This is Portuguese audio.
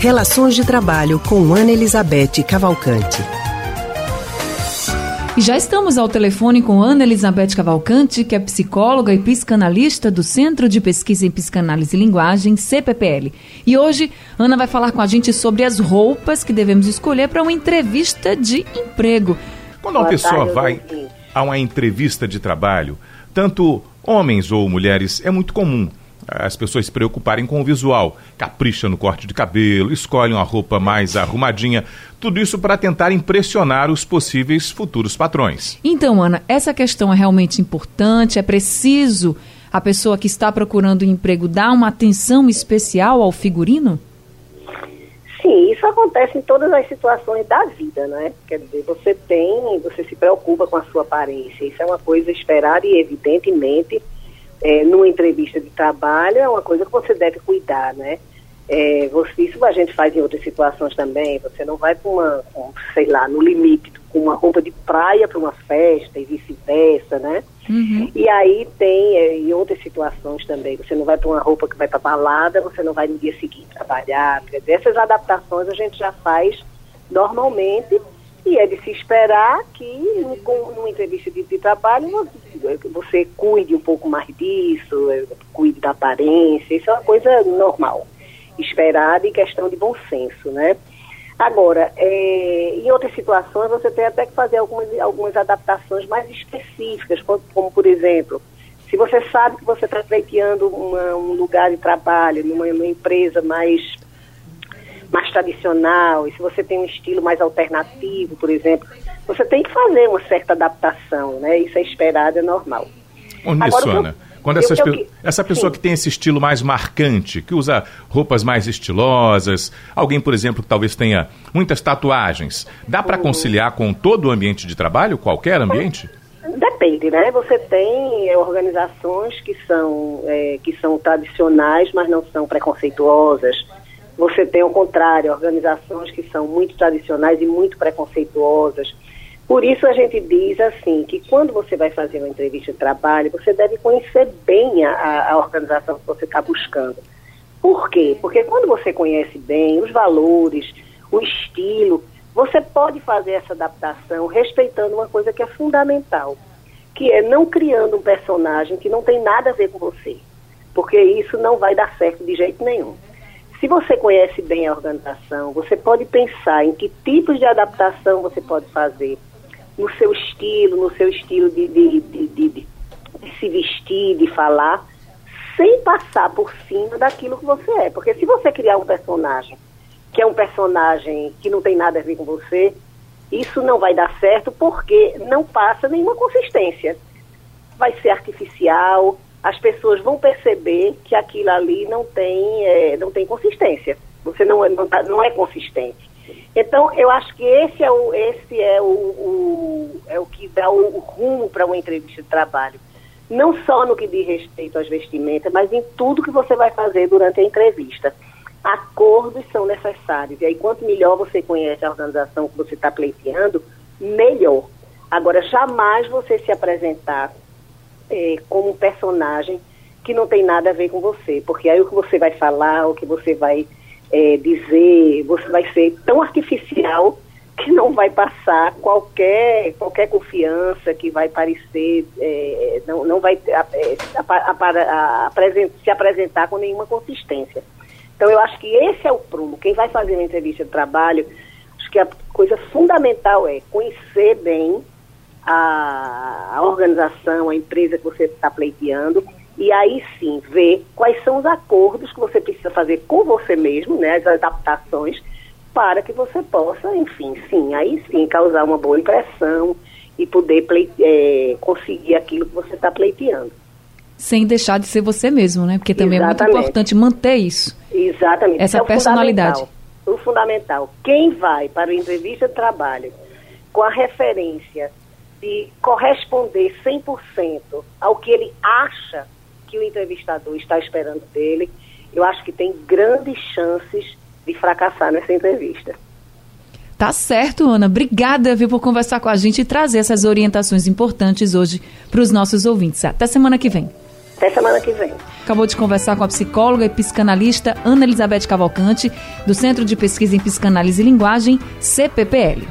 Relações de Trabalho com Ana Elizabeth Cavalcante. E já estamos ao telefone com Ana Elizabeth Cavalcante, que é psicóloga e psicanalista do Centro de Pesquisa em Psicanálise e Linguagem, CPPL. E hoje, Ana vai falar com a gente sobre as roupas que devemos escolher para uma entrevista de emprego. Quando uma pessoa vai a uma entrevista de trabalho, tanto homens ou mulheres, é muito comum as pessoas se preocuparem com o visual. Capricha no corte de cabelo, escolhem uma roupa mais arrumadinha. Tudo isso para tentar impressionar os possíveis futuros patrões. Então, Ana, essa questão é realmente importante? É preciso a pessoa que está procurando um emprego dar uma atenção especial ao figurino? Sim, isso acontece em todas as situações da vida, né? Quer dizer, você tem, você se preocupa com a sua aparência. Isso é uma coisa esperada e evidentemente é, numa entrevista de trabalho é uma coisa que você deve cuidar, né? É, você, isso a gente faz em outras situações também. Você não vai com uma, com, sei lá, no limite, com uma roupa de praia para uma festa e vice-versa, né? Uhum. E aí tem é, em outras situações também. Você não vai para uma roupa que vai para balada, você não vai no dia seguinte trabalhar. Essas adaptações a gente já faz normalmente e é de se esperar que, numa entrevista de, de, trabalho, você cuide um pouco mais disso, cuide da aparência, isso é uma coisa normal, esperada e questão de bom senso, né? Agora, é, em outras situações, você tem até que fazer algumas, algumas adaptações mais específicas, como, como por exemplo, se você sabe que você está pleiteando um lugar de trabalho numa, numa empresa mais mais tradicional, e se você tem um estilo mais alternativo, por exemplo, você tem que fazer uma certa adaptação, né? Isso é esperado, é normal. Ô, nisso, Ana, quando essas, eu, eu, essa pessoa sim. que tem esse estilo mais marcante, que usa roupas mais estilosas, alguém, por exemplo, que talvez tenha muitas tatuagens, dá para uhum. conciliar com todo o ambiente de trabalho, qualquer ambiente? Depende, né? Você tem é, organizações que são, é, que são tradicionais, mas não são preconceituosas você tem, ao contrário, organizações que são muito tradicionais e muito preconceituosas. Por isso a gente diz assim, que quando você vai fazer uma entrevista de trabalho, você deve conhecer bem a, a organização que você está buscando. Por quê? Porque quando você conhece bem os valores, o estilo, você pode fazer essa adaptação respeitando uma coisa que é fundamental, que é não criando um personagem que não tem nada a ver com você. Porque isso não vai dar certo de jeito nenhum. Se você conhece bem a organização, você pode pensar em que tipos de adaptação você pode fazer no seu estilo, no seu estilo de, de, de, de, se vestir, de falar, sem passar por cima daquilo que você é. Porque se você criar um personagem que é um personagem que não tem nada a ver com você, isso não vai dar certo porque não passa nenhuma consistência. Vai ser artificial, as pessoas vão perceber que aquilo ali não tem, é, não tem consistência. Você não, é, não, tá, não é consistente. Então, eu acho que esse é o, esse é o, o é o que dá o, o rumo para uma entrevista de trabalho. Não só no que diz respeito às vestimentas, mas em tudo que você vai fazer durante a entrevista. Acordos são necessários. E aí, quanto melhor você conhece a organização que você está pleiteando, melhor. Agora, jamais você se apresentar é, como um personagem que não tem nada a ver com você, porque aí o que você vai falar, o que você vai é, dizer, você vai ser tão artificial que não vai passar qualquer qualquer confiança que vai parecer é, não, não vai a, a, a, se apresentar com nenhuma consistência. Então eu acho que esse é o prumo. Quem vai fazer uma entrevista de trabalho, acho que a coisa fundamental é conhecer bem a, a organização, a empresa que você está pleiteando, e aí sim ver quais são os acordos que você precisa fazer com você mesmo, né, as adaptações, para que você possa, enfim, sim, aí sim causar uma boa impressão e poder é, conseguir aquilo que você está pleiteando. Sem deixar de ser você mesmo, né? Porque também Exatamente. é muito importante manter isso. Exatamente. Essa é personalidade. Fundamental. O fundamental. Quem vai para a entrevista de trabalho com a referência de corresponder 100% ao que ele acha que o entrevistador está esperando dele, eu acho que tem grandes chances de fracassar nessa entrevista. Tá certo, Ana. Obrigada viu, por conversar com a gente e trazer essas orientações importantes hoje para os nossos ouvintes. Até semana que vem. Até semana que vem. Acabou de conversar com a psicóloga e psicanalista Ana Elizabeth Cavalcante, do Centro de Pesquisa em Psicanálise e Linguagem, CPPL.